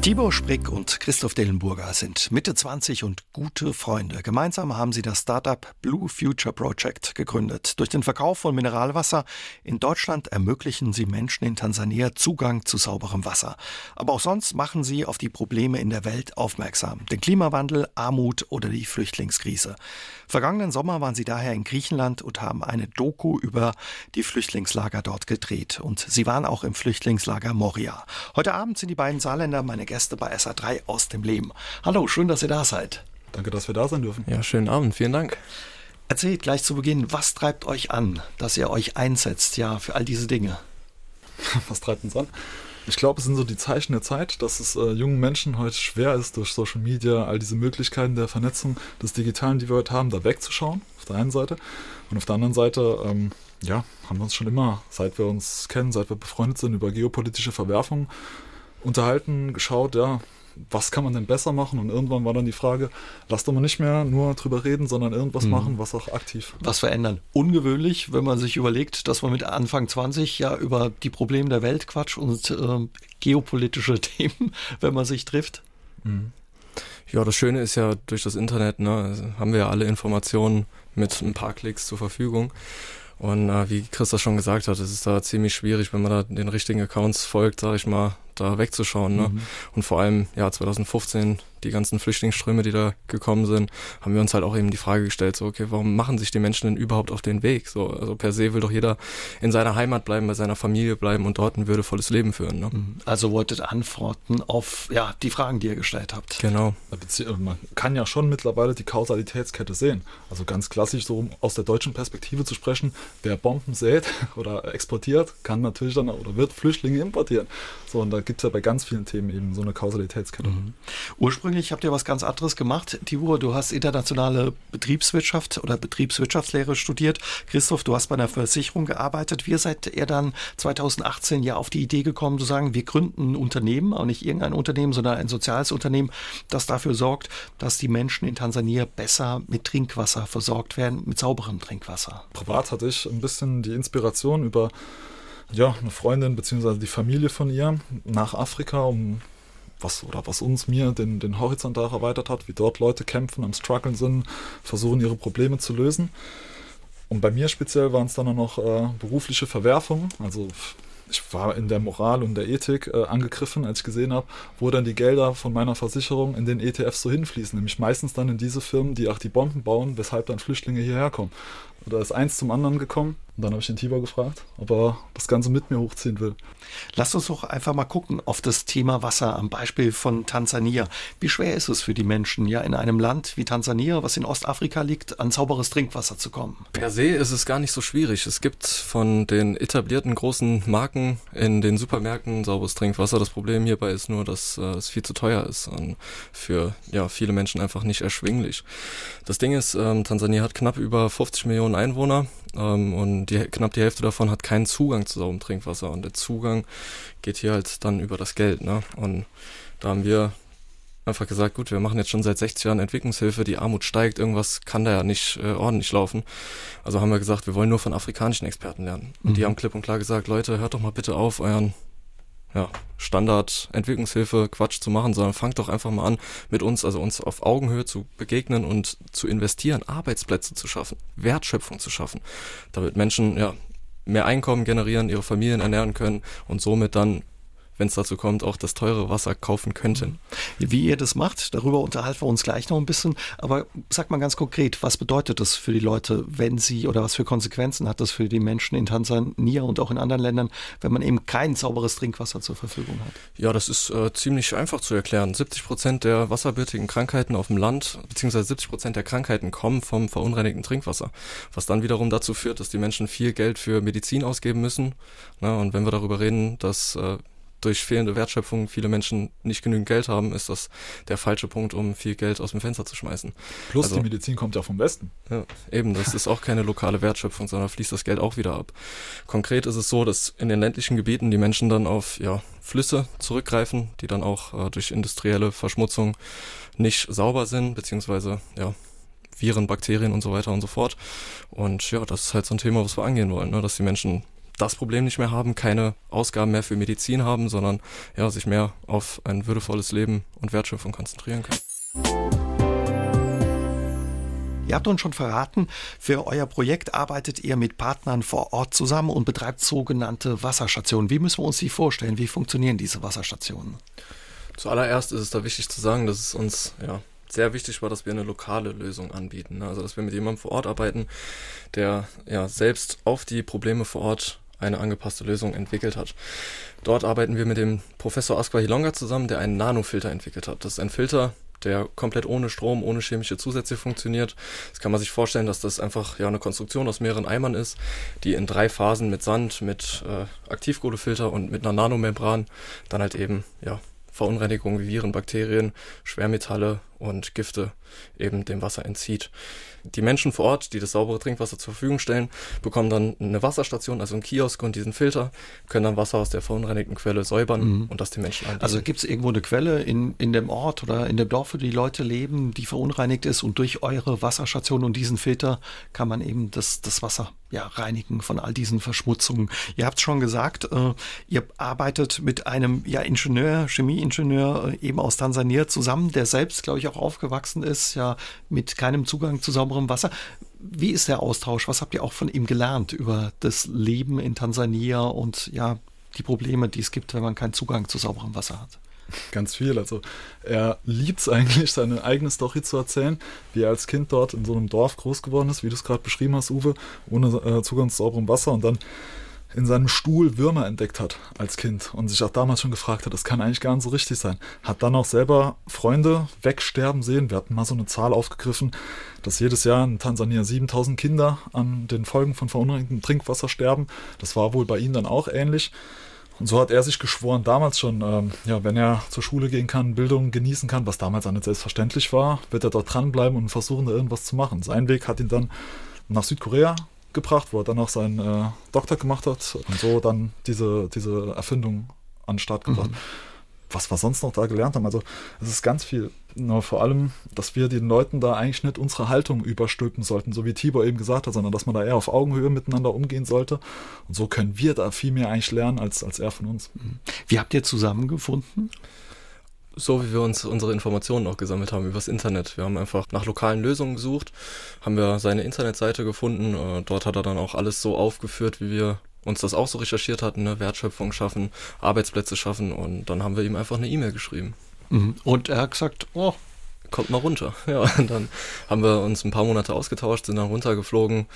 Tibor Sprick und Christoph Dellenburger sind Mitte 20 und gute Freunde. Gemeinsam haben sie das Startup Blue Future Project gegründet. Durch den Verkauf von Mineralwasser in Deutschland ermöglichen sie Menschen in Tansania Zugang zu sauberem Wasser. Aber auch sonst machen sie auf die Probleme in der Welt aufmerksam. Den Klimawandel, Armut oder die Flüchtlingskrise. Vergangenen Sommer waren sie daher in Griechenland und haben eine Doku über die Flüchtlingslager dort gedreht. Und sie waren auch im Flüchtlingslager Moria. Heute Abend sind die beiden Saarländer meine Gäste bei SA3 aus dem Leben. Hallo, schön, dass ihr da seid. Danke, dass wir da sein dürfen. Ja, schönen Abend, vielen Dank. Erzählt gleich zu Beginn, was treibt euch an, dass ihr euch einsetzt, ja, für all diese Dinge? was treibt uns an? Ich glaube, es sind so die Zeichen der Zeit, dass es äh, jungen Menschen heute schwer ist, durch Social Media, all diese Möglichkeiten der Vernetzung des Digitalen, die wir heute haben, da wegzuschauen, auf der einen Seite. Und auf der anderen Seite, ähm, ja, haben wir uns schon immer, seit wir uns kennen, seit wir befreundet sind, über geopolitische Verwerfungen unterhalten, geschaut, ja, was kann man denn besser machen? Und irgendwann war dann die Frage, lass doch mal nicht mehr nur drüber reden, sondern irgendwas mhm. machen, was auch aktiv. Was verändern. Ungewöhnlich, wenn man sich überlegt, dass man mit Anfang 20 ja über die Probleme der Welt quatscht und äh, geopolitische Themen, wenn man sich trifft. Mhm. Ja, das Schöne ist ja, durch das Internet ne, haben wir ja alle Informationen mit ein paar Klicks zur Verfügung. Und äh, wie Chris das schon gesagt hat, es ist da ziemlich schwierig, wenn man da den richtigen Accounts folgt, sage ich mal, da wegzuschauen. Ne? Mhm. Und vor allem, ja, 2015, die ganzen Flüchtlingsströme, die da gekommen sind, haben wir uns halt auch eben die Frage gestellt, so, okay, warum machen sich die Menschen denn überhaupt auf den Weg? So, also per se will doch jeder in seiner Heimat bleiben, bei seiner Familie bleiben und dort ein würdevolles Leben führen. Ne? Mhm. Also wolltet Antworten auf ja, die Fragen, die ihr gestellt habt. Genau. Man kann ja schon mittlerweile die Kausalitätskette sehen. Also ganz klassisch, so um aus der deutschen Perspektive zu sprechen, wer Bomben sät oder exportiert, kann natürlich dann oder wird Flüchtlinge importieren. So, und da gibt es ja bei ganz vielen Themen eben so eine Kausalitätskette. Mhm. Ursprünglich habt ihr was ganz anderes gemacht. Tibur, du hast internationale Betriebswirtschaft oder Betriebswirtschaftslehre studiert. Christoph, du hast bei einer Versicherung gearbeitet. Wie seid ihr dann 2018 ja auf die Idee gekommen zu sagen, wir gründen ein Unternehmen, auch nicht irgendein Unternehmen, sondern ein soziales Unternehmen, das dafür sorgt, dass die Menschen in Tansania besser mit Trinkwasser versorgt werden, mit sauberem Trinkwasser? Privat hatte ich ein bisschen die Inspiration über ja, eine Freundin bzw. die Familie von ihr nach Afrika, um was oder was uns mir den, den Horizont auch erweitert hat, wie dort Leute kämpfen, am struggeln sind, versuchen ihre Probleme zu lösen. Und bei mir speziell waren es dann auch noch äh, berufliche Verwerfungen. Also ich war in der Moral und der Ethik äh, angegriffen, als ich gesehen habe, wo dann die Gelder von meiner Versicherung in den ETFs so hinfließen. Nämlich meistens dann in diese Firmen, die auch die Bomben bauen, weshalb dann Flüchtlinge hierher kommen. Und da ist eins zum anderen gekommen. Und dann habe ich den Tibor gefragt, ob er das Ganze mit mir hochziehen will. Lass uns doch einfach mal gucken auf das Thema Wasser am Beispiel von Tansania. Wie schwer ist es für die Menschen, ja in einem Land wie Tansania, was in Ostafrika liegt, an sauberes Trinkwasser zu kommen? Per se ist es gar nicht so schwierig. Es gibt von den etablierten großen Marken in den Supermärkten sauberes Trinkwasser. Das Problem hierbei ist nur, dass äh, es viel zu teuer ist und für ja, viele Menschen einfach nicht erschwinglich. Das Ding ist, ähm, Tansania hat knapp über 50 Millionen Einwohner ähm, und die, knapp die Hälfte davon hat keinen Zugang zu sauberem Trinkwasser. Und der Zugang geht hier halt dann über das Geld. Ne? Und da haben wir einfach gesagt, gut, wir machen jetzt schon seit 60 Jahren Entwicklungshilfe, die Armut steigt, irgendwas kann da ja nicht äh, ordentlich laufen. Also haben wir gesagt, wir wollen nur von afrikanischen Experten lernen. Und mhm. die haben klipp und klar gesagt, Leute, hört doch mal bitte auf, euren ja, Standard-Entwicklungshilfe Quatsch zu machen, sondern fangt doch einfach mal an, mit uns, also uns auf Augenhöhe zu begegnen und zu investieren, Arbeitsplätze zu schaffen, Wertschöpfung zu schaffen, damit Menschen ja mehr Einkommen generieren, ihre Familien ernähren können und somit dann wenn es dazu kommt, auch das teure Wasser kaufen könnten. Wie ihr das macht, darüber unterhalten wir uns gleich noch ein bisschen. Aber sag mal ganz konkret, was bedeutet das für die Leute, wenn sie oder was für Konsequenzen hat das für die Menschen in Tansania und auch in anderen Ländern, wenn man eben kein sauberes Trinkwasser zur Verfügung hat? Ja, das ist äh, ziemlich einfach zu erklären. 70 Prozent der wasserbürtigen Krankheiten auf dem Land, beziehungsweise 70 Prozent der Krankheiten kommen vom verunreinigten Trinkwasser. Was dann wiederum dazu führt, dass die Menschen viel Geld für Medizin ausgeben müssen. Na, und wenn wir darüber reden, dass äh, durch fehlende Wertschöpfung viele Menschen nicht genügend Geld haben, ist das der falsche Punkt, um viel Geld aus dem Fenster zu schmeißen. Plus also, die Medizin kommt ja vom Westen. Ja, eben, das ist auch keine lokale Wertschöpfung, sondern fließt das Geld auch wieder ab. Konkret ist es so, dass in den ländlichen Gebieten die Menschen dann auf ja, Flüsse zurückgreifen, die dann auch äh, durch industrielle Verschmutzung nicht sauber sind, beziehungsweise ja, Viren, Bakterien und so weiter und so fort. Und ja, das ist halt so ein Thema, was wir angehen wollen, ne? dass die Menschen das Problem nicht mehr haben, keine Ausgaben mehr für Medizin haben, sondern ja, sich mehr auf ein würdevolles Leben und Wertschöpfung konzentrieren können. Ihr habt uns schon verraten, für euer Projekt arbeitet ihr mit Partnern vor Ort zusammen und betreibt sogenannte Wasserstationen. Wie müssen wir uns die vorstellen? Wie funktionieren diese Wasserstationen? Zuallererst ist es da wichtig zu sagen, dass es uns ja, sehr wichtig war, dass wir eine lokale Lösung anbieten. Also dass wir mit jemandem vor Ort arbeiten, der ja selbst auf die Probleme vor Ort eine angepasste Lösung entwickelt hat. Dort arbeiten wir mit dem Professor Asqua Hilonga zusammen, der einen Nanofilter entwickelt hat. Das ist ein Filter, der komplett ohne Strom, ohne chemische Zusätze funktioniert. Das kann man sich vorstellen, dass das einfach ja eine Konstruktion aus mehreren Eimern ist, die in drei Phasen mit Sand, mit äh, Aktivkohlefilter und mit einer Nanomembran dann halt eben ja Verunreinigungen wie Viren, Bakterien, Schwermetalle und Gifte eben dem Wasser entzieht. Die Menschen vor Ort, die das saubere Trinkwasser zur Verfügung stellen, bekommen dann eine Wasserstation, also einen Kiosk und diesen Filter, können dann Wasser aus der verunreinigten Quelle säubern mhm. und das den Menschen anbieten. Also gibt es irgendwo eine Quelle in, in dem Ort oder in dem Dorf, wo die Leute leben, die verunreinigt ist und durch eure Wasserstation und diesen Filter kann man eben das, das Wasser ja, reinigen von all diesen Verschmutzungen. Ihr habt schon gesagt, äh, ihr arbeitet mit einem ja, Ingenieur, Chemieingenieur äh, eben aus Tansania zusammen, der selbst, glaube ich, auch aufgewachsen ist, ja, mit keinem Zugang zu sauberem Wasser. Wie ist der Austausch? Was habt ihr auch von ihm gelernt über das Leben in Tansania und ja, die Probleme, die es gibt, wenn man keinen Zugang zu sauberem Wasser hat? Ganz viel. Also er liebt es eigentlich, seine eigene Story zu erzählen, wie er als Kind dort in so einem Dorf groß geworden ist, wie du es gerade beschrieben hast, Uwe, ohne äh, Zugang zu sauberem Wasser und dann in seinem Stuhl Würmer entdeckt hat als Kind und sich auch damals schon gefragt hat, das kann eigentlich gar nicht so richtig sein. Hat dann auch selber Freunde wegsterben sehen. Wir hatten mal so eine Zahl aufgegriffen, dass jedes Jahr in Tansania 7000 Kinder an den Folgen von verunreinigtem Trinkwasser sterben. Das war wohl bei ihm dann auch ähnlich. Und so hat er sich geschworen, damals schon, ähm, ja, wenn er zur Schule gehen kann, Bildung genießen kann, was damals auch nicht selbstverständlich war, wird er dort dranbleiben und versuchen, da irgendwas zu machen. Sein Weg hat ihn dann nach Südkorea gebracht, wo er dann auch seinen äh, Doktor gemacht hat und so dann diese, diese Erfindung an den Start gebracht. Mhm. Was wir sonst noch da gelernt haben, also es ist ganz viel. Nur vor allem, dass wir den Leuten da eigentlich nicht unsere Haltung überstülpen sollten, so wie Tibor eben gesagt hat, sondern dass man da eher auf Augenhöhe miteinander umgehen sollte. Und so können wir da viel mehr eigentlich lernen als, als er von uns. Mhm. Wie habt ihr zusammengefunden? so wie wir uns unsere Informationen auch gesammelt haben übers Internet. Wir haben einfach nach lokalen Lösungen gesucht, haben wir seine Internetseite gefunden. Äh, dort hat er dann auch alles so aufgeführt, wie wir uns das auch so recherchiert hatten, ne? Wertschöpfung schaffen, Arbeitsplätze schaffen und dann haben wir ihm einfach eine E-Mail geschrieben. Mhm. Und er hat gesagt, oh, kommt mal runter. Ja, und dann haben wir uns ein paar Monate ausgetauscht, sind dann runtergeflogen.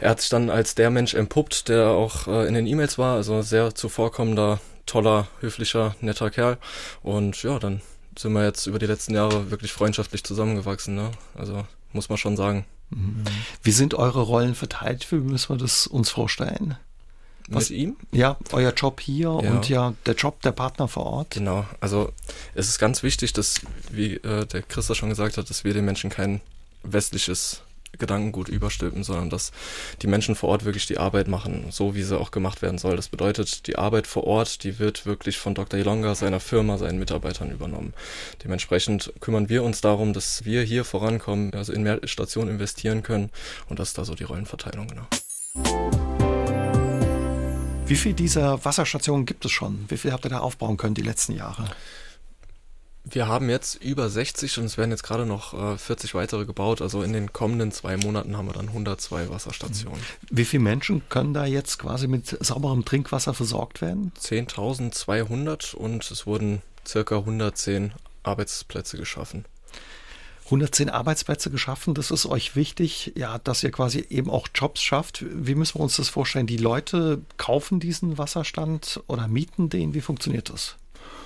Er hat sich dann als der Mensch entpuppt, der auch äh, in den E-Mails war, also sehr zuvorkommender toller, höflicher, netter Kerl. Und ja, dann sind wir jetzt über die letzten Jahre wirklich freundschaftlich zusammengewachsen. Ne? Also muss man schon sagen. Mhm. Wie sind eure Rollen verteilt? Wie müssen wir das uns vorstellen? Was, Mit ihm? Ja, euer Job hier ja. und ja der Job der Partner vor Ort. Genau, also es ist ganz wichtig, dass, wie äh, der Christa schon gesagt hat, dass wir den Menschen kein westliches Gedankengut überstülpen, sondern dass die Menschen vor Ort wirklich die Arbeit machen, so wie sie auch gemacht werden soll. Das bedeutet, die Arbeit vor Ort, die wird wirklich von Dr. Ilonga, seiner Firma, seinen Mitarbeitern übernommen. Dementsprechend kümmern wir uns darum, dass wir hier vorankommen, also in mehr Stationen investieren können und das ist da so die Rollenverteilung, genau. Wie viele dieser Wasserstationen gibt es schon? Wie viel habt ihr da aufbauen können die letzten Jahre? Wir haben jetzt über 60 und es werden jetzt gerade noch äh, 40 weitere gebaut. Also in den kommenden zwei Monaten haben wir dann 102 Wasserstationen. Wie viele Menschen können da jetzt quasi mit sauberem Trinkwasser versorgt werden? 10.200 und es wurden circa 110 Arbeitsplätze geschaffen. 110 Arbeitsplätze geschaffen. Das ist euch wichtig, ja, dass ihr quasi eben auch Jobs schafft. Wie müssen wir uns das vorstellen? Die Leute kaufen diesen Wasserstand oder mieten den? Wie funktioniert das?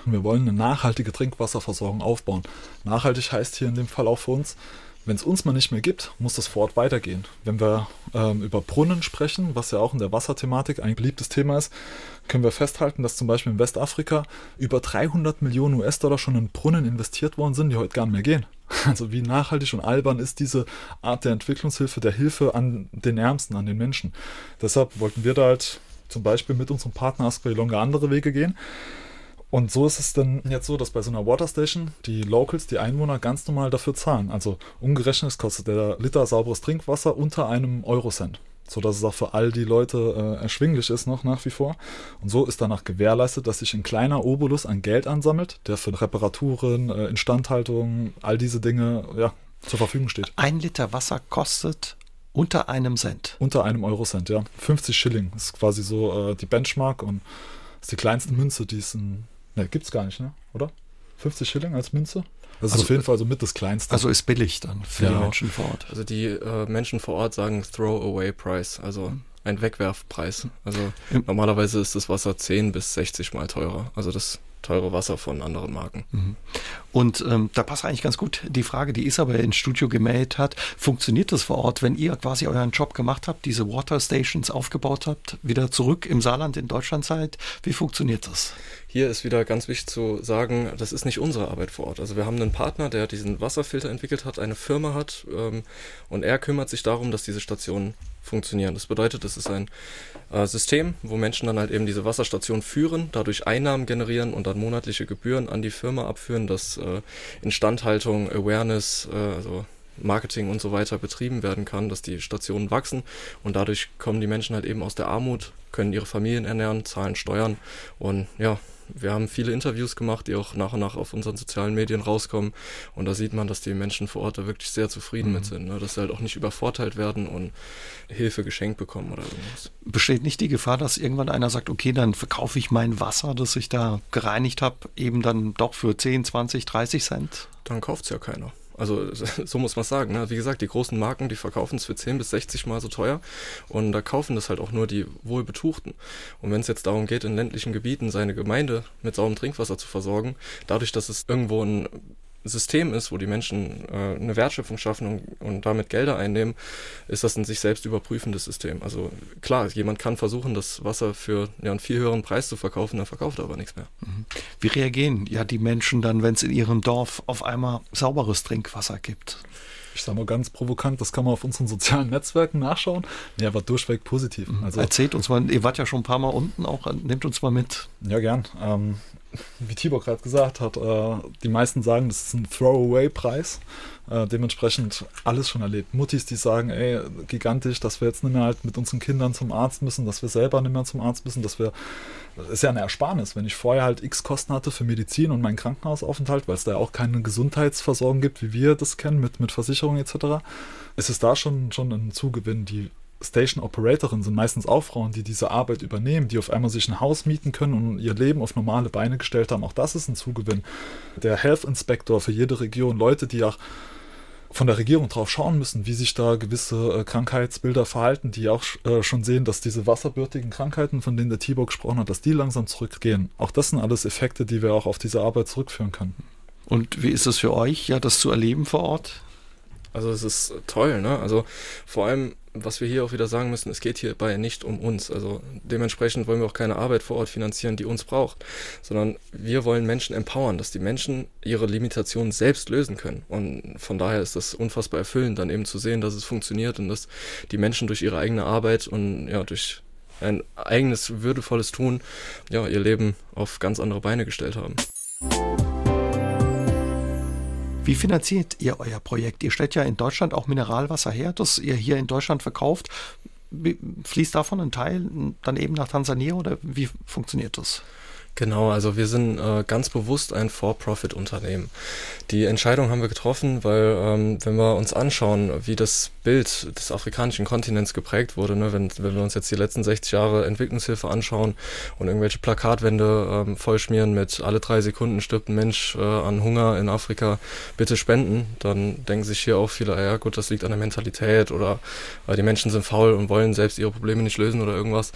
Wir wollen eine nachhaltige Trinkwasserversorgung aufbauen. Nachhaltig heißt hier in dem Fall auch für uns, wenn es uns mal nicht mehr gibt, muss das vor Ort weitergehen. Wenn wir ähm, über Brunnen sprechen, was ja auch in der Wasserthematik ein beliebtes Thema ist, können wir festhalten, dass zum Beispiel in Westafrika über 300 Millionen US-Dollar schon in Brunnen investiert worden sind, die heute gar nicht mehr gehen. Also wie nachhaltig und albern ist diese Art der Entwicklungshilfe, der Hilfe an den Ärmsten, an den Menschen. Deshalb wollten wir da halt zum Beispiel mit unserem Partner Asprey Longa andere Wege gehen. Und so ist es dann jetzt so, dass bei so einer Waterstation die Locals, die Einwohner ganz normal dafür zahlen. Also umgerechnet kostet der Liter sauberes Trinkwasser unter einem Eurocent. sodass es auch für all die Leute äh, erschwinglich ist noch nach wie vor. Und so ist danach gewährleistet, dass sich ein kleiner Obolus an Geld ansammelt, der für Reparaturen, äh, Instandhaltung, all diese Dinge ja, zur Verfügung steht. Ein Liter Wasser kostet unter einem Cent. Unter einem Eurocent, ja. 50 Schilling ist quasi so äh, die Benchmark und ist die kleinste Münze, die es in. Ne, gibt's gar nicht, ne? Oder? 50 Schilling als Münze? Das also, ist auf jeden Fall so mit das Kleinste. Also ist billig dann für ja. die Menschen vor Ort. Also die äh, Menschen vor Ort sagen Throwaway Price, also ein Wegwerfpreis. Also mhm. normalerweise ist das Wasser 10 bis 60 mal teurer. Also das teure Wasser von anderen Marken. Mhm. Und ähm, da passt eigentlich ganz gut die Frage, die Isabel ins Studio gemeldet hat. Funktioniert das vor Ort, wenn ihr quasi euren Job gemacht habt, diese Water Stations aufgebaut habt, wieder zurück im Saarland in Deutschland seid? Wie funktioniert das? Hier ist wieder ganz wichtig zu sagen, das ist nicht unsere Arbeit vor Ort. Also wir haben einen Partner, der diesen Wasserfilter entwickelt hat, eine Firma hat ähm, und er kümmert sich darum, dass diese Stationen funktionieren. Das bedeutet, es ist ein äh, System, wo Menschen dann halt eben diese Wasserstation führen, dadurch Einnahmen generieren und dann monatliche Gebühren an die Firma abführen, dass äh, Instandhaltung, Awareness, äh, also Marketing und so weiter betrieben werden kann, dass die Stationen wachsen und dadurch kommen die Menschen halt eben aus der Armut, können ihre Familien ernähren, zahlen Steuern und ja, wir haben viele Interviews gemacht, die auch nach und nach auf unseren sozialen Medien rauskommen. Und da sieht man, dass die Menschen vor Ort da wirklich sehr zufrieden mhm. mit sind. Ne? Dass sie halt auch nicht übervorteilt werden und Hilfe geschenkt bekommen oder irgendwas. Besteht nicht die Gefahr, dass irgendwann einer sagt, okay, dann verkaufe ich mein Wasser, das ich da gereinigt habe, eben dann doch für 10, 20, 30 Cent? Dann kauft es ja keiner. Also so muss man sagen. Ne? Wie gesagt, die großen Marken, die verkaufen es für 10 bis 60 Mal so teuer und da kaufen das halt auch nur die Wohlbetuchten. Und wenn es jetzt darum geht, in ländlichen Gebieten seine Gemeinde mit sauberem Trinkwasser zu versorgen, dadurch, dass es irgendwo ein System ist, wo die Menschen äh, eine Wertschöpfung schaffen und, und, damit Gelder einnehmen, ist das ein sich selbst überprüfendes System. Also klar, jemand kann versuchen, das Wasser für ja, einen viel höheren Preis zu verkaufen, dann verkauft er aber nichts mehr. Mhm. Wie reagieren ja die Menschen dann, wenn es in ihrem Dorf auf einmal sauberes Trinkwasser gibt? ich sage mal ganz provokant, das kann man auf unseren sozialen Netzwerken nachschauen. Ja, war durchweg positiv. Mhm. Also, Erzählt uns mal, ihr wart ja schon ein paar Mal unten auch, nehmt uns mal mit. Ja, gern. Ähm, wie Tibor gerade gesagt hat, äh, die meisten sagen, das ist ein Throwaway-Preis. Äh, dementsprechend alles schon erlebt. Muttis, die sagen, ey, gigantisch, dass wir jetzt nicht mehr halt mit unseren Kindern zum Arzt müssen, dass wir selber nicht mehr zum Arzt müssen, dass wir, das ist ja eine Ersparnis, wenn ich vorher halt x Kosten hatte für Medizin und meinen Krankenhausaufenthalt, weil es da ja auch keine Gesundheitsversorgung gibt, wie wir das kennen, mit, mit Versicherungen etc., ist es da schon, schon ein Zugewinn, die Station Operatorinnen sind meistens auch Frauen, die diese Arbeit übernehmen, die auf einmal sich ein Haus mieten können und ihr Leben auf normale Beine gestellt haben. Auch das ist ein Zugewinn. Der Health Inspector für jede Region, Leute, die auch von der Regierung drauf schauen müssen, wie sich da gewisse äh, Krankheitsbilder verhalten, die auch äh, schon sehen, dass diese wasserbürtigen Krankheiten, von denen der Tibor gesprochen hat, dass die langsam zurückgehen. Auch das sind alles Effekte, die wir auch auf diese Arbeit zurückführen können. Und wie ist es für euch, ja, das zu erleben vor Ort? Also es ist toll, ne? Also vor allem was wir hier auch wieder sagen müssen, es geht hierbei nicht um uns. Also dementsprechend wollen wir auch keine Arbeit vor Ort finanzieren, die uns braucht, sondern wir wollen Menschen empowern, dass die Menschen ihre Limitationen selbst lösen können. Und von daher ist das unfassbar erfüllend, dann eben zu sehen, dass es funktioniert und dass die Menschen durch ihre eigene Arbeit und ja, durch ein eigenes würdevolles Tun ja ihr Leben auf ganz andere Beine gestellt haben. Wie finanziert ihr euer Projekt? Ihr stellt ja in Deutschland auch Mineralwasser her, das ihr hier in Deutschland verkauft. Fließt davon ein Teil dann eben nach Tansania oder wie funktioniert das? Genau, also wir sind äh, ganz bewusst ein For-Profit-Unternehmen. Die Entscheidung haben wir getroffen, weil ähm, wenn wir uns anschauen, wie das Bild des afrikanischen Kontinents geprägt wurde, ne, wenn, wenn wir uns jetzt die letzten 60 Jahre Entwicklungshilfe anschauen und irgendwelche Plakatwände ähm, vollschmieren mit alle drei Sekunden stirbt ein Mensch äh, an Hunger in Afrika, bitte spenden, dann denken sich hier auch viele, ja gut, das liegt an der Mentalität oder äh, die Menschen sind faul und wollen selbst ihre Probleme nicht lösen oder irgendwas.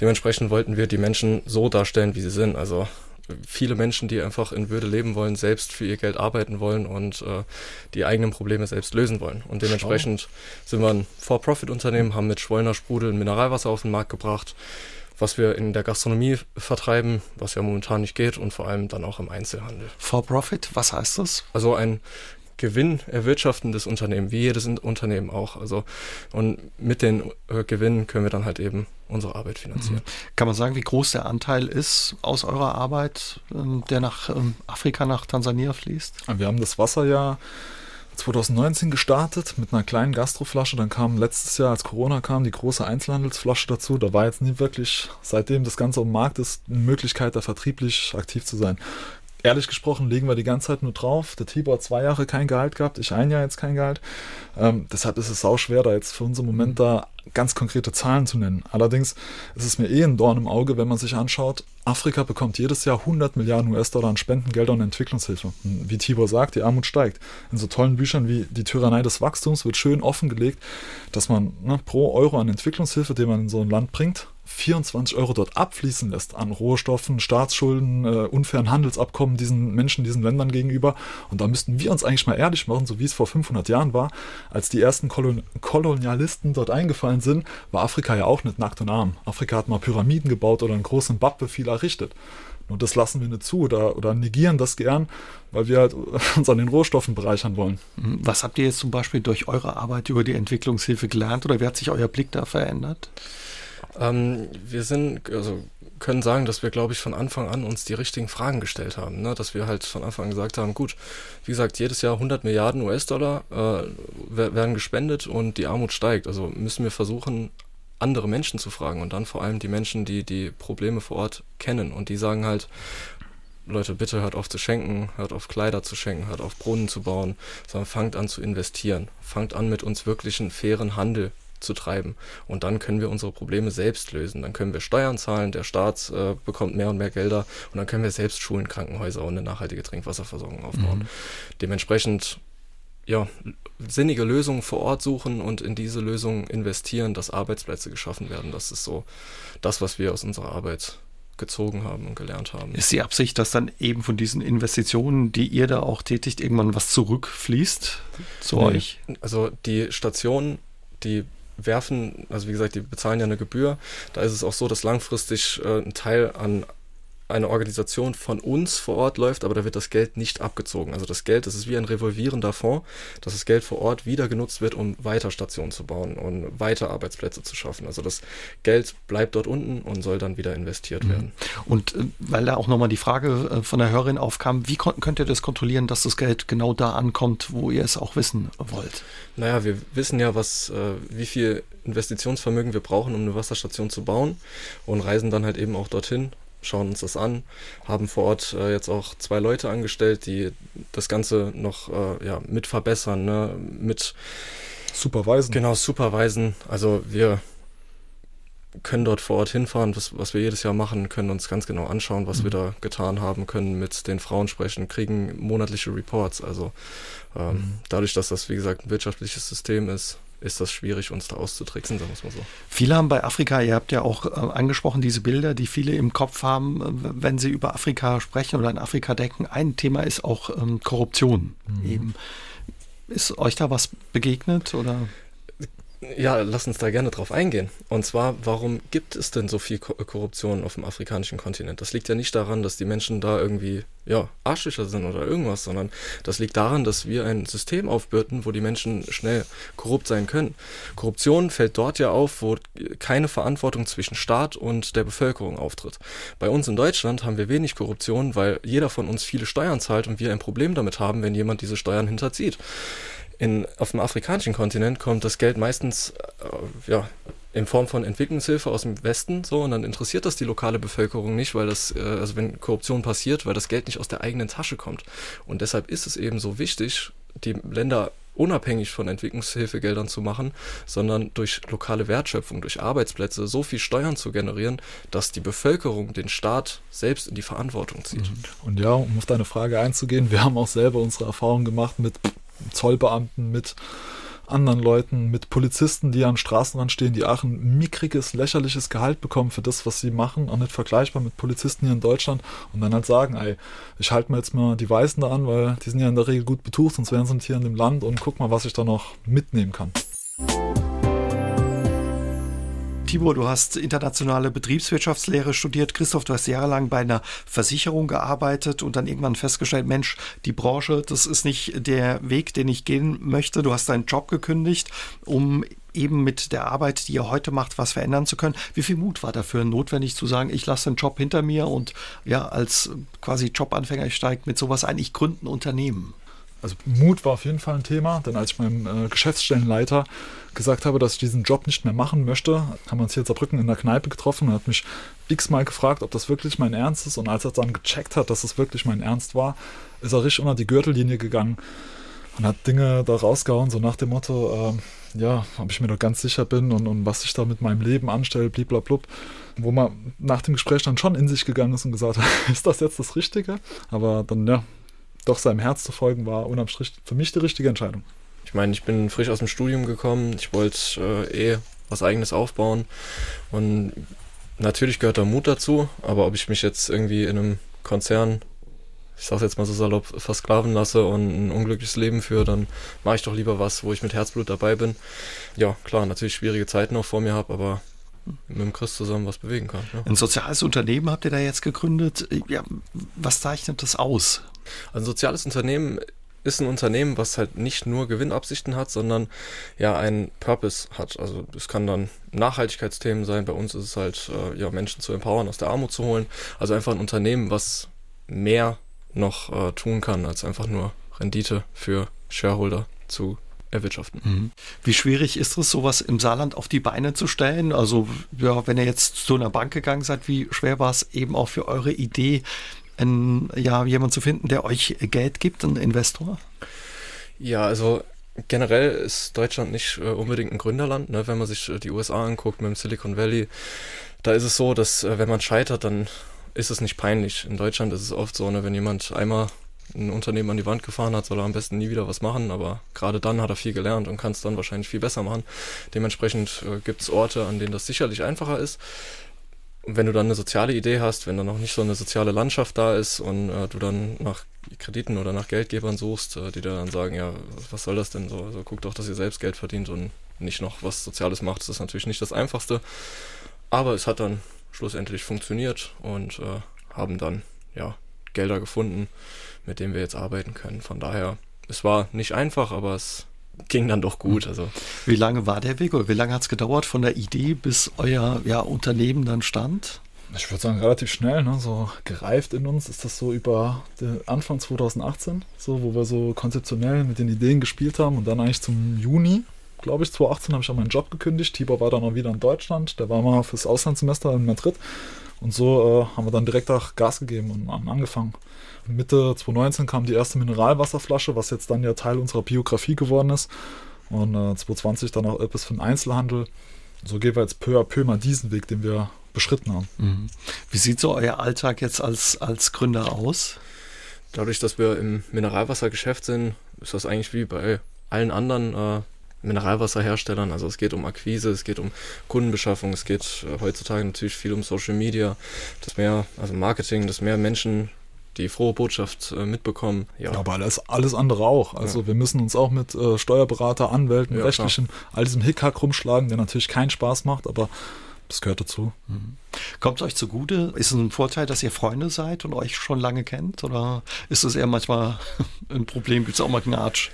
Dementsprechend wollten wir die Menschen so darstellen, wie sie sind also viele Menschen, die einfach in Würde leben wollen, selbst für ihr Geld arbeiten wollen und äh, die eigenen Probleme selbst lösen wollen. Und dementsprechend Schau. sind wir ein For-Profit-Unternehmen, haben mit Schwollner Sprudel Mineralwasser auf den Markt gebracht, was wir in der Gastronomie vertreiben, was ja momentan nicht geht und vor allem dann auch im Einzelhandel. For-Profit, was heißt das? Also ein Gewinn erwirtschaftendes Unternehmen, wie jedes Unternehmen auch. Also und mit den äh, Gewinnen können wir dann halt eben unsere Arbeit finanzieren. Mhm. Kann man sagen, wie groß der Anteil ist aus eurer Arbeit, ähm, der nach ähm, Afrika, nach Tansania fließt? Wir haben das Wasser ja 2019 gestartet mit einer kleinen Gastroflasche. Dann kam letztes Jahr, als Corona kam, die große Einzelhandelsflasche dazu. Da war jetzt nie wirklich, seitdem das Ganze am Markt ist, eine Möglichkeit, da vertrieblich aktiv zu sein ehrlich gesprochen legen wir die ganze Zeit nur drauf. Der Tibor hat zwei Jahre kein Gehalt gehabt, ich ein Jahr jetzt kein Gehalt. Ähm, deshalb ist es sau schwer, da jetzt für uns im Moment da ganz konkrete Zahlen zu nennen. Allerdings ist es mir eh ein Dorn im Auge, wenn man sich anschaut, Afrika bekommt jedes Jahr 100 Milliarden US-Dollar an Spendengelder und Entwicklungshilfe. Wie Tibor sagt, die Armut steigt. In so tollen Büchern wie Die Tyrannei des Wachstums wird schön offengelegt, dass man ne, pro Euro an Entwicklungshilfe, den man in so ein Land bringt, 24 Euro dort abfließen lässt an Rohstoffen, Staatsschulden, äh, unfairen Handelsabkommen diesen Menschen, diesen Ländern gegenüber. Und da müssten wir uns eigentlich mal ehrlich machen, so wie es vor 500 Jahren war, als die ersten Kolon Kolonialisten dort eingefallen sind, war Afrika ja auch nicht nackt und arm. Afrika hat mal Pyramiden gebaut oder einen großen Babbe viel errichtet. Und das lassen wir nicht zu oder, oder negieren das gern, weil wir halt uns an den Rohstoffen bereichern wollen. Was habt ihr jetzt zum Beispiel durch eure Arbeit über die Entwicklungshilfe gelernt oder wie hat sich euer Blick da verändert? Ähm, wir sind, also können sagen, dass wir, glaube ich, von Anfang an uns die richtigen Fragen gestellt haben. Ne? Dass wir halt von Anfang an gesagt haben, gut, wie gesagt, jedes Jahr 100 Milliarden US-Dollar äh, werden gespendet und die Armut steigt. Also müssen wir versuchen, andere Menschen zu fragen und dann vor allem die Menschen, die die Probleme vor Ort kennen und die sagen halt, Leute, bitte hört auf zu schenken, hört auf Kleider zu schenken, hört auf Brunnen zu bauen, sondern fangt an zu investieren. Fangt an mit uns wirklich einen fairen Handel zu treiben. Und dann können wir unsere Probleme selbst lösen. Dann können wir Steuern zahlen, der Staat äh, bekommt mehr und mehr Gelder und dann können wir selbst Schulen, Krankenhäuser und eine nachhaltige Trinkwasserversorgung aufbauen. Mhm. Dementsprechend ja, sinnige Lösungen vor Ort suchen und in diese Lösungen investieren, dass Arbeitsplätze geschaffen werden. Das ist so das, was wir aus unserer Arbeit gezogen haben und gelernt haben. Ist die Absicht, dass dann eben von diesen Investitionen, die ihr da auch tätigt, irgendwann was zurückfließt zu nee. euch? Also die Stationen, die werfen, also wie gesagt, die bezahlen ja eine Gebühr. Da ist es auch so, dass langfristig äh, ein Teil an eine Organisation von uns vor Ort läuft, aber da wird das Geld nicht abgezogen. Also das Geld, das ist wie ein revolvierender Fonds, dass das Geld vor Ort wieder genutzt wird, um weiter Stationen zu bauen und weiter Arbeitsplätze zu schaffen. Also das Geld bleibt dort unten und soll dann wieder investiert mhm. werden. Und äh, weil da auch nochmal die Frage äh, von der Hörerin aufkam, wie könnt ihr das kontrollieren, dass das Geld genau da ankommt, wo ihr es auch wissen wollt? Naja, wir wissen ja, was, äh, wie viel Investitionsvermögen wir brauchen, um eine Wasserstation zu bauen und reisen dann halt eben auch dorthin schauen uns das an, haben vor Ort äh, jetzt auch zwei Leute angestellt, die das Ganze noch äh, ja, mit verbessern, ne? mit supervisen. Genau, supervisen. Also wir können dort vor Ort hinfahren, was, was wir jedes Jahr machen, können uns ganz genau anschauen, was mhm. wir da getan haben, können mit den Frauen sprechen, kriegen monatliche Reports. Also ähm, mhm. dadurch, dass das, wie gesagt, ein wirtschaftliches System ist, ist das schwierig, uns da auszutricksen, sagen wir es mal so. Viele haben bei Afrika, ihr habt ja auch äh, angesprochen, diese Bilder, die viele im Kopf haben, äh, wenn sie über Afrika sprechen oder in Afrika denken. Ein Thema ist auch ähm, Korruption. Mhm. Eben. Ist euch da was begegnet oder? Ja, lass uns da gerne drauf eingehen. Und zwar, warum gibt es denn so viel Korruption auf dem afrikanischen Kontinent? Das liegt ja nicht daran, dass die Menschen da irgendwie, ja, Arschlöcher sind oder irgendwas, sondern das liegt daran, dass wir ein System aufbürden, wo die Menschen schnell korrupt sein können. Korruption fällt dort ja auf, wo keine Verantwortung zwischen Staat und der Bevölkerung auftritt. Bei uns in Deutschland haben wir wenig Korruption, weil jeder von uns viele Steuern zahlt und wir ein Problem damit haben, wenn jemand diese Steuern hinterzieht in, auf dem afrikanischen Kontinent kommt das Geld meistens äh, ja, in Form von Entwicklungshilfe aus dem Westen so und dann interessiert das die lokale Bevölkerung nicht, weil das, äh, also wenn Korruption passiert, weil das Geld nicht aus der eigenen Tasche kommt. Und deshalb ist es eben so wichtig, die Länder unabhängig von Entwicklungshilfegeldern zu machen, sondern durch lokale Wertschöpfung, durch Arbeitsplätze so viel Steuern zu generieren, dass die Bevölkerung den Staat selbst in die Verantwortung zieht. Mhm. Und ja, um auf deine Frage einzugehen, wir haben auch selber unsere Erfahrungen gemacht mit Zollbeamten, mit anderen Leuten, mit Polizisten, die am Straßenrand stehen, die auch ein mickriges, lächerliches Gehalt bekommen für das, was sie machen, auch nicht vergleichbar mit Polizisten hier in Deutschland und dann halt sagen, ey, ich halte mir jetzt mal die Weißen da an, weil die sind ja in der Regel gut betucht, sonst wären sie nicht hier in dem Land und guck mal, was ich da noch mitnehmen kann. Tibor, du hast internationale Betriebswirtschaftslehre studiert. Christoph, du hast jahrelang bei einer Versicherung gearbeitet und dann irgendwann festgestellt, Mensch, die Branche, das ist nicht der Weg, den ich gehen möchte. Du hast deinen Job gekündigt, um eben mit der Arbeit, die ihr heute macht, was verändern zu können. Wie viel Mut war dafür notwendig zu sagen, ich lasse den Job hinter mir und ja, als quasi Jobanfänger, ich steige mit sowas ein, ich gründe ein Unternehmen? Also Mut war auf jeden Fall ein Thema, denn als ich meinem äh, Geschäftsstellenleiter gesagt habe, dass ich diesen Job nicht mehr machen möchte, haben wir uns hier in Saarbrücken in der Kneipe getroffen und hat mich x-mal gefragt, ob das wirklich mein Ernst ist. Und als er dann gecheckt hat, dass es wirklich mein Ernst war, ist er richtig unter die Gürtellinie gegangen und hat Dinge da rausgehauen, so nach dem Motto, äh, ja, ob ich mir doch ganz sicher bin und, und was ich da mit meinem Leben anstelle, bliblablub. Wo man nach dem Gespräch dann schon in sich gegangen ist und gesagt hat, ist das jetzt das Richtige? Aber dann, ja, doch seinem Herz zu folgen, war unterm Strich für mich die richtige Entscheidung. Ich meine, ich bin frisch aus dem Studium gekommen, ich wollte äh, eh was eigenes aufbauen und natürlich gehört da Mut dazu, aber ob ich mich jetzt irgendwie in einem Konzern, ich sag's jetzt mal so salopp, versklaven lasse und ein unglückliches Leben führe, dann mache ich doch lieber was, wo ich mit Herzblut dabei bin. Ja, klar, natürlich schwierige Zeiten auch vor mir habe, aber mit dem Chris zusammen was bewegen kann. Ja. Ein soziales Unternehmen habt ihr da jetzt gegründet. Ja, was zeichnet das aus? Also ein soziales Unternehmen ist ein Unternehmen, was halt nicht nur Gewinnabsichten hat, sondern ja einen Purpose hat. Also es kann dann Nachhaltigkeitsthemen sein. Bei uns ist es halt äh, ja Menschen zu empowern, aus der Armut zu holen. Also einfach ein Unternehmen, was mehr noch äh, tun kann, als einfach nur Rendite für Shareholder zu erwirtschaften. Mhm. Wie schwierig ist es, sowas im Saarland auf die Beine zu stellen? Also, ja, wenn ihr jetzt zu einer Bank gegangen seid, wie schwer war es eben auch für eure Idee, ein, ja, jemanden zu finden, der euch Geld gibt, ein Investor? Ja, also generell ist Deutschland nicht äh, unbedingt ein Gründerland. Ne? Wenn man sich äh, die USA anguckt mit dem Silicon Valley, da ist es so, dass äh, wenn man scheitert, dann ist es nicht peinlich. In Deutschland ist es oft so, ne, wenn jemand einmal ein Unternehmen an die Wand gefahren hat, soll er am besten nie wieder was machen, aber gerade dann hat er viel gelernt und kann es dann wahrscheinlich viel besser machen. Dementsprechend äh, gibt es Orte, an denen das sicherlich einfacher ist. Und wenn du dann eine soziale Idee hast, wenn dann noch nicht so eine soziale Landschaft da ist und äh, du dann nach Krediten oder nach Geldgebern suchst, äh, die dir dann sagen, ja, was soll das denn so? Also guck doch, dass ihr selbst Geld verdient und nicht noch was Soziales macht. Das ist natürlich nicht das Einfachste. Aber es hat dann schlussendlich funktioniert und äh, haben dann ja Gelder gefunden, mit denen wir jetzt arbeiten können. Von daher, es war nicht einfach, aber es ging dann doch gut. Also. Wie lange war der Weg oder wie lange hat es gedauert von der Idee bis euer ja, Unternehmen dann stand? Ich würde sagen, relativ schnell, ne? so gereift in uns ist das so über Anfang 2018, so, wo wir so konzeptionell mit den Ideen gespielt haben und dann eigentlich zum Juni, glaube ich, 2018 habe ich auch meinen Job gekündigt. Tibor war dann auch wieder in Deutschland, der war mal fürs Auslandssemester in Madrid und so äh, haben wir dann direkt auch Gas gegeben und haben angefangen. Mitte 2019 kam die erste Mineralwasserflasche, was jetzt dann ja Teil unserer Biografie geworden ist. Und äh, 2020 dann auch etwas für den Einzelhandel. So gehen wir jetzt peu à peu mal diesen Weg, den wir beschritten haben. Mhm. Wie sieht so euer Alltag jetzt als, als Gründer aus? Dadurch, dass wir im Mineralwassergeschäft sind, ist das eigentlich wie bei allen anderen äh, Mineralwasserherstellern. Also es geht um Akquise, es geht um Kundenbeschaffung, es geht äh, heutzutage natürlich viel um Social Media, das mehr, also Marketing, dass mehr Menschen die frohe Botschaft äh, mitbekommen. Ja. aber alles, alles andere auch. Also ja. wir müssen uns auch mit äh, Steuerberater, Anwälten, ja, rechtlichen, all diesem Hickhack rumschlagen, der natürlich keinen Spaß macht, aber das gehört dazu. Mhm. Kommt es euch zugute? Ist es ein Vorteil, dass ihr Freunde seid und euch schon lange kennt? Oder ist es eher manchmal ein Problem? Gibt es auch mal Gnatsch?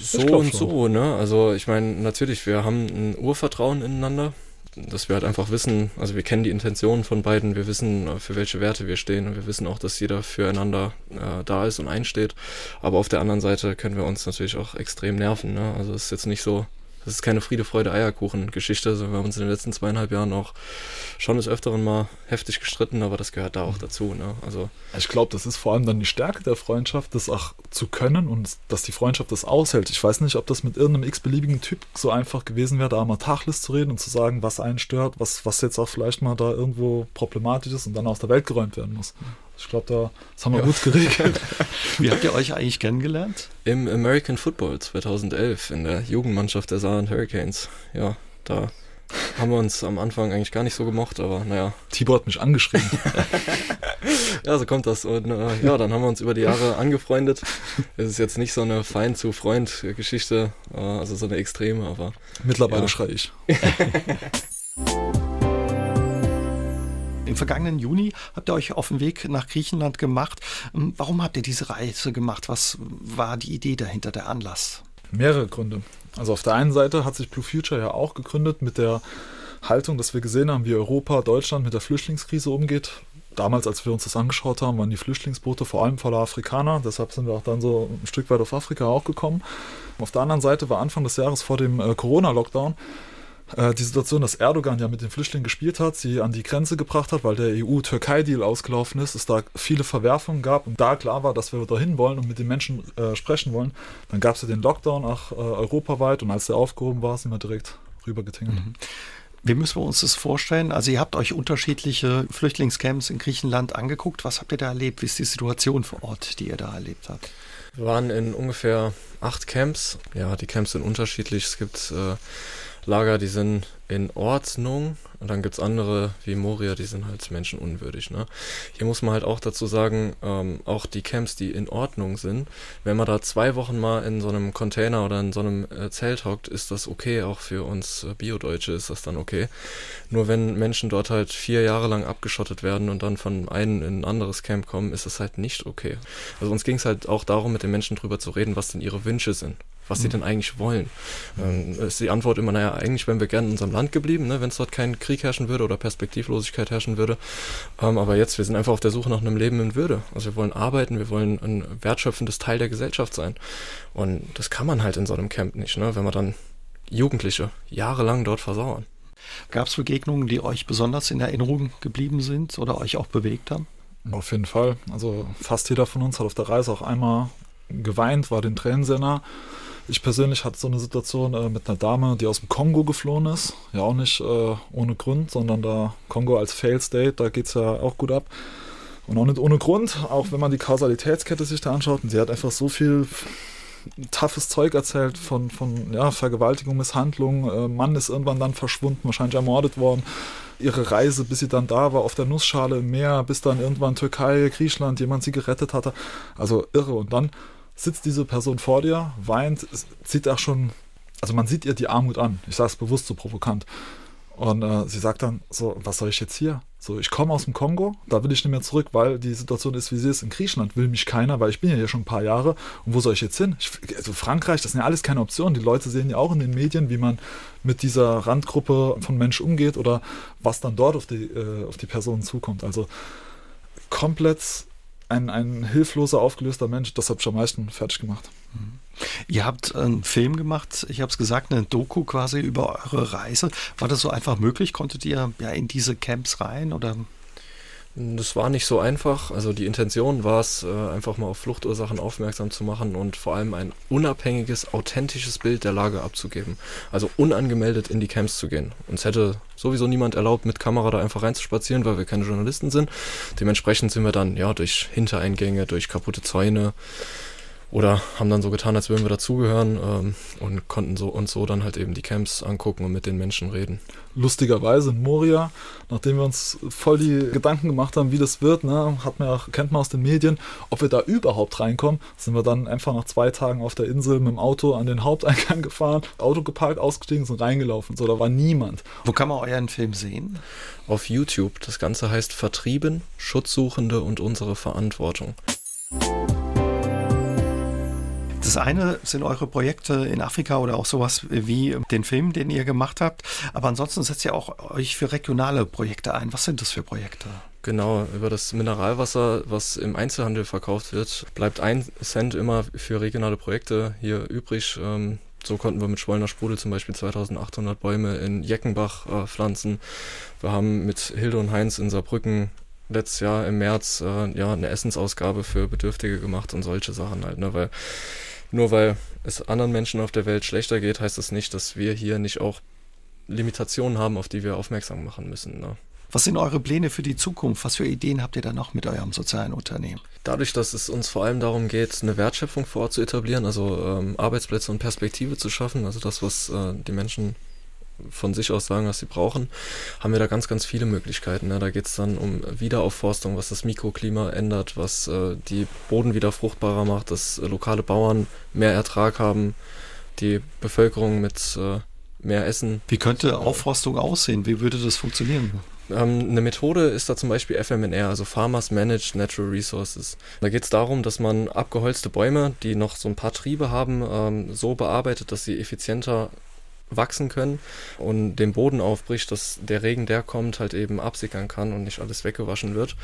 So und so, ne? Also ich meine, natürlich, wir haben ein Urvertrauen ineinander dass wir halt einfach wissen, also wir kennen die Intentionen von beiden, wir wissen, äh, für welche Werte wir stehen und wir wissen auch, dass jeder füreinander äh, da ist und einsteht. Aber auf der anderen Seite können wir uns natürlich auch extrem nerven. Ne? Also es ist jetzt nicht so, das ist keine Friede, Freude, Eierkuchen-Geschichte. Also wir haben uns in den letzten zweieinhalb Jahren auch schon des Öfteren mal heftig gestritten, aber das gehört da auch dazu. Ne? Also ich glaube, das ist vor allem dann die Stärke der Freundschaft, das auch zu können und dass die Freundschaft das aushält. Ich weiß nicht, ob das mit irgendeinem x-beliebigen Typ so einfach gewesen wäre, da mal Tachlist zu reden und zu sagen, was einen stört, was, was jetzt auch vielleicht mal da irgendwo problematisch ist und dann aus der Welt geräumt werden muss. Ich glaube, da, das haben wir ja. gut geregelt. Wie habt ihr euch eigentlich kennengelernt? Im American Football 2011 in der Jugendmannschaft der Saarland Hurricanes. Ja, da haben wir uns am Anfang eigentlich gar nicht so gemocht, aber naja. Tibor hat mich angeschrieben. ja, so kommt das. Und äh, ja, dann haben wir uns über die Jahre angefreundet. Es ist jetzt nicht so eine Feind zu Freund-Geschichte, äh, also so eine extreme, aber. Mittlerweile ja. schrei ich. Im vergangenen Juni habt ihr euch auf den Weg nach Griechenland gemacht. Ähm, warum habt ihr diese Reise gemacht? Was war die Idee dahinter, der Anlass? Mehrere Gründe. Also auf der einen Seite hat sich Blue Future ja auch gegründet mit der Haltung, dass wir gesehen haben, wie Europa, Deutschland mit der Flüchtlingskrise umgeht. damals, als wir uns das angeschaut haben, waren die Flüchtlingsboote vor allem voller Afrikaner. Deshalb sind wir auch dann so ein Stück weit auf Afrika auch gekommen. Auf der anderen Seite war Anfang des Jahres vor dem äh, Corona-Lockdown die Situation, dass Erdogan ja mit den Flüchtlingen gespielt hat, sie an die Grenze gebracht hat, weil der EU-Türkei-Deal ausgelaufen ist, es da viele Verwerfungen gab und da klar war, dass wir dahin wollen und mit den Menschen äh, sprechen wollen. Dann gab es ja den Lockdown auch äh, europaweit und als der aufgehoben war, sind wir direkt rübergetingelt. Mhm. Wie müssen wir uns das vorstellen? Also ihr habt euch unterschiedliche Flüchtlingscamps in Griechenland angeguckt. Was habt ihr da erlebt? Wie ist die Situation vor Ort, die ihr da erlebt habt? Wir waren in ungefähr acht Camps. Ja, die Camps sind unterschiedlich. Es gibt äh, Lager, die sind in Ordnung und dann gibt's andere wie Moria, die sind halt menschenunwürdig. Ne? Hier muss man halt auch dazu sagen, ähm, auch die Camps, die in Ordnung sind, wenn man da zwei Wochen mal in so einem Container oder in so einem äh, Zelt hockt, ist das okay, auch für uns äh, Biodeutsche ist das dann okay. Nur wenn Menschen dort halt vier Jahre lang abgeschottet werden und dann von einem in ein anderes Camp kommen, ist das halt nicht okay. Also uns ging's halt auch darum, mit den Menschen drüber zu reden, was denn ihre Wünsche sind was sie mhm. denn eigentlich wollen. Ähm, ist die Antwort immer, naja, eigentlich wären wir gerne in unserem Land geblieben, ne, wenn es dort kein Krieg herrschen würde oder Perspektivlosigkeit herrschen würde. Ähm, aber jetzt, wir sind einfach auf der Suche nach einem Leben in Würde. Also wir wollen arbeiten, wir wollen ein wertschöpfendes Teil der Gesellschaft sein. Und das kann man halt in so einem Camp nicht, ne, wenn man dann Jugendliche jahrelang dort versauern. Gab es Begegnungen, die euch besonders in Erinnerung geblieben sind oder euch auch bewegt haben? Auf jeden Fall. Also fast jeder von uns hat auf der Reise auch einmal geweint, war den Tränen sehr nah. Ich persönlich hatte so eine Situation äh, mit einer Dame, die aus dem Kongo geflohen ist. Ja, auch nicht äh, ohne Grund, sondern da Kongo als Fail State, da geht es ja auch gut ab. Und auch nicht ohne Grund, auch wenn man die Kausalitätskette sich da anschaut. Und sie hat einfach so viel toughes Zeug erzählt von, von ja, Vergewaltigung, Misshandlung. Äh, Mann ist irgendwann dann verschwunden, wahrscheinlich ermordet worden. Ihre Reise, bis sie dann da war, auf der Nussschale im Meer, bis dann irgendwann Türkei, Griechenland, jemand sie gerettet hatte. Also irre. Und dann sitzt diese Person vor dir, weint, sieht auch schon, also man sieht ihr die Armut an. Ich sage es bewusst so provokant. Und äh, sie sagt dann so, was soll ich jetzt hier? So, ich komme aus dem Kongo, da will ich nicht mehr zurück, weil die Situation ist, wie sie ist. In Griechenland will mich keiner, weil ich bin ja hier schon ein paar Jahre. Und wo soll ich jetzt hin? Ich, also Frankreich, das sind ja alles keine Optionen. Die Leute sehen ja auch in den Medien, wie man mit dieser Randgruppe von Menschen umgeht oder was dann dort auf die, äh, auf die Personen zukommt. Also komplett ein, ein hilfloser, aufgelöster Mensch. Das hat mich am meisten fertig gemacht. Mhm. Ihr habt einen Film gemacht, ich habe es gesagt, eine Doku quasi über eure Reise. War das so einfach möglich? Konntet ihr ja in diese Camps rein oder das war nicht so einfach. Also die Intention war es, äh, einfach mal auf Fluchtursachen aufmerksam zu machen und vor allem ein unabhängiges, authentisches Bild der Lage abzugeben. Also unangemeldet in die Camps zu gehen. Uns hätte sowieso niemand erlaubt, mit Kamera da einfach reinzuspazieren, weil wir keine Journalisten sind. Dementsprechend sind wir dann ja durch Hintereingänge, durch kaputte Zäune, oder haben dann so getan, als würden wir dazugehören ähm, und konnten so uns so dann halt eben die Camps angucken und mit den Menschen reden. Lustigerweise in Moria, nachdem wir uns voll die Gedanken gemacht haben, wie das wird, ne, hat man auch, kennt man aus den Medien, ob wir da überhaupt reinkommen, sind wir dann einfach nach zwei Tagen auf der Insel mit dem Auto an den Haupteingang gefahren, Auto geparkt, ausgestiegen, sind reingelaufen. So, da war niemand. Wo kann man euren Film sehen? Auf YouTube. Das Ganze heißt Vertrieben, Schutzsuchende und unsere Verantwortung. Das eine sind eure Projekte in Afrika oder auch sowas wie den Film, den ihr gemacht habt. Aber ansonsten setzt ihr auch euch für regionale Projekte ein. Was sind das für Projekte? Genau, über das Mineralwasser, was im Einzelhandel verkauft wird, bleibt ein Cent immer für regionale Projekte hier übrig. Ähm, so konnten wir mit Schwollner Sprudel zum Beispiel 2800 Bäume in Jeckenbach äh, pflanzen. Wir haben mit Hilde und Heinz in Saarbrücken letztes Jahr im März äh, ja eine Essensausgabe für Bedürftige gemacht und solche Sachen halt, ne, weil nur weil es anderen Menschen auf der Welt schlechter geht, heißt das nicht, dass wir hier nicht auch Limitationen haben, auf die wir aufmerksam machen müssen. Ne? Was sind eure Pläne für die Zukunft? Was für Ideen habt ihr da noch mit eurem sozialen Unternehmen? Dadurch, dass es uns vor allem darum geht, eine Wertschöpfung vor Ort zu etablieren, also ähm, Arbeitsplätze und Perspektive zu schaffen, also das, was äh, die Menschen von sich aus sagen, was sie brauchen, haben wir da ganz, ganz viele Möglichkeiten. Ne? Da geht es dann um Wiederaufforstung, was das Mikroklima ändert, was äh, die Boden wieder fruchtbarer macht, dass äh, lokale Bauern mehr Ertrag haben, die Bevölkerung mit äh, mehr Essen. Wie könnte Aufforstung aussehen? Wie würde das funktionieren? Ähm, eine Methode ist da zum Beispiel FMNR, also Farmers Managed Natural Resources. Da geht es darum, dass man abgeholzte Bäume, die noch so ein paar Triebe haben, ähm, so bearbeitet, dass sie effizienter wachsen können und den Boden aufbricht, dass der Regen, der kommt, halt eben absickern kann und nicht alles weggewaschen wird.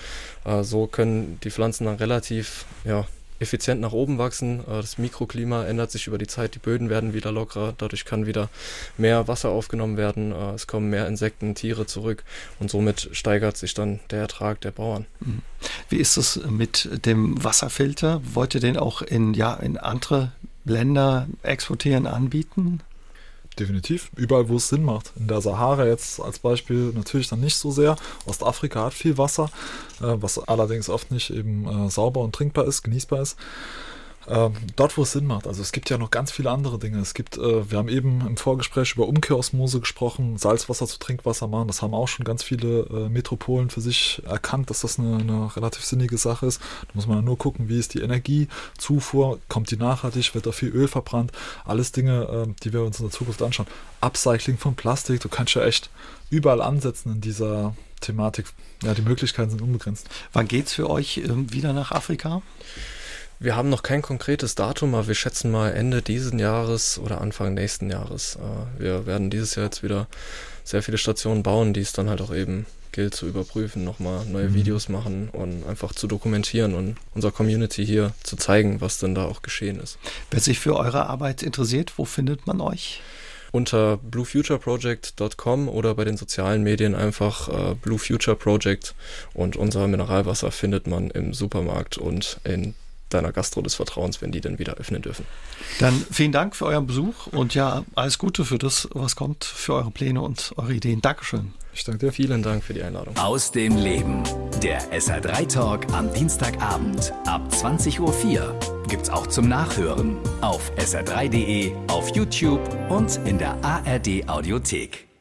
Äh, so können die Pflanzen dann relativ ja, effizient nach oben wachsen. Äh, das Mikroklima ändert sich über die Zeit, die Böden werden wieder lockerer, dadurch kann wieder mehr Wasser aufgenommen werden, äh, es kommen mehr Insekten, Tiere zurück und somit steigert sich dann der Ertrag der Bauern. Mhm. Wie ist es mit dem Wasserfilter? Wollt ihr den auch in, ja, in andere Länder exportieren, anbieten? Definitiv. Überall, wo es Sinn macht. In der Sahara jetzt als Beispiel natürlich dann nicht so sehr. Ostafrika hat viel Wasser, äh, was allerdings oft nicht eben äh, sauber und trinkbar ist, genießbar ist. Ähm, dort, wo es Sinn macht. Also es gibt ja noch ganz viele andere Dinge. Es gibt, äh, wir haben eben im Vorgespräch über Umkehrosmose gesprochen, Salzwasser zu Trinkwasser machen. Das haben auch schon ganz viele äh, Metropolen für sich erkannt, dass das eine, eine relativ sinnige Sache ist. Da muss man nur gucken, wie ist die Energiezufuhr, kommt die nachhaltig, wird da viel Öl verbrannt. Alles Dinge, äh, die wir uns in der Zukunft anschauen. Upcycling von Plastik, du kannst ja echt überall ansetzen in dieser Thematik. Ja, die Möglichkeiten sind unbegrenzt. Wann geht's für euch ähm, wieder nach Afrika? Wir haben noch kein konkretes Datum, aber wir schätzen mal Ende diesen Jahres oder Anfang nächsten Jahres. Äh, wir werden dieses Jahr jetzt wieder sehr viele Stationen bauen, die es dann halt auch eben gilt zu überprüfen, nochmal neue mhm. Videos machen und einfach zu dokumentieren und unserer Community hier zu zeigen, was denn da auch geschehen ist. Wer sich für eure Arbeit interessiert, wo findet man euch? Unter bluefutureproject.com oder bei den sozialen Medien einfach äh, Blue Future Project und unser Mineralwasser findet man im Supermarkt und in deiner Gastro des Vertrauens, wenn die dann wieder öffnen dürfen. Dann vielen Dank für euren Besuch und ja, alles Gute für das, was kommt, für eure Pläne und eure Ideen. Dankeschön. Ich danke dir. Vielen Dank für die Einladung. Aus dem Leben. Der SR3 Talk am Dienstagabend ab 20.04 Uhr gibt's auch zum Nachhören auf sr3.de, auf YouTube und in der ARD Audiothek.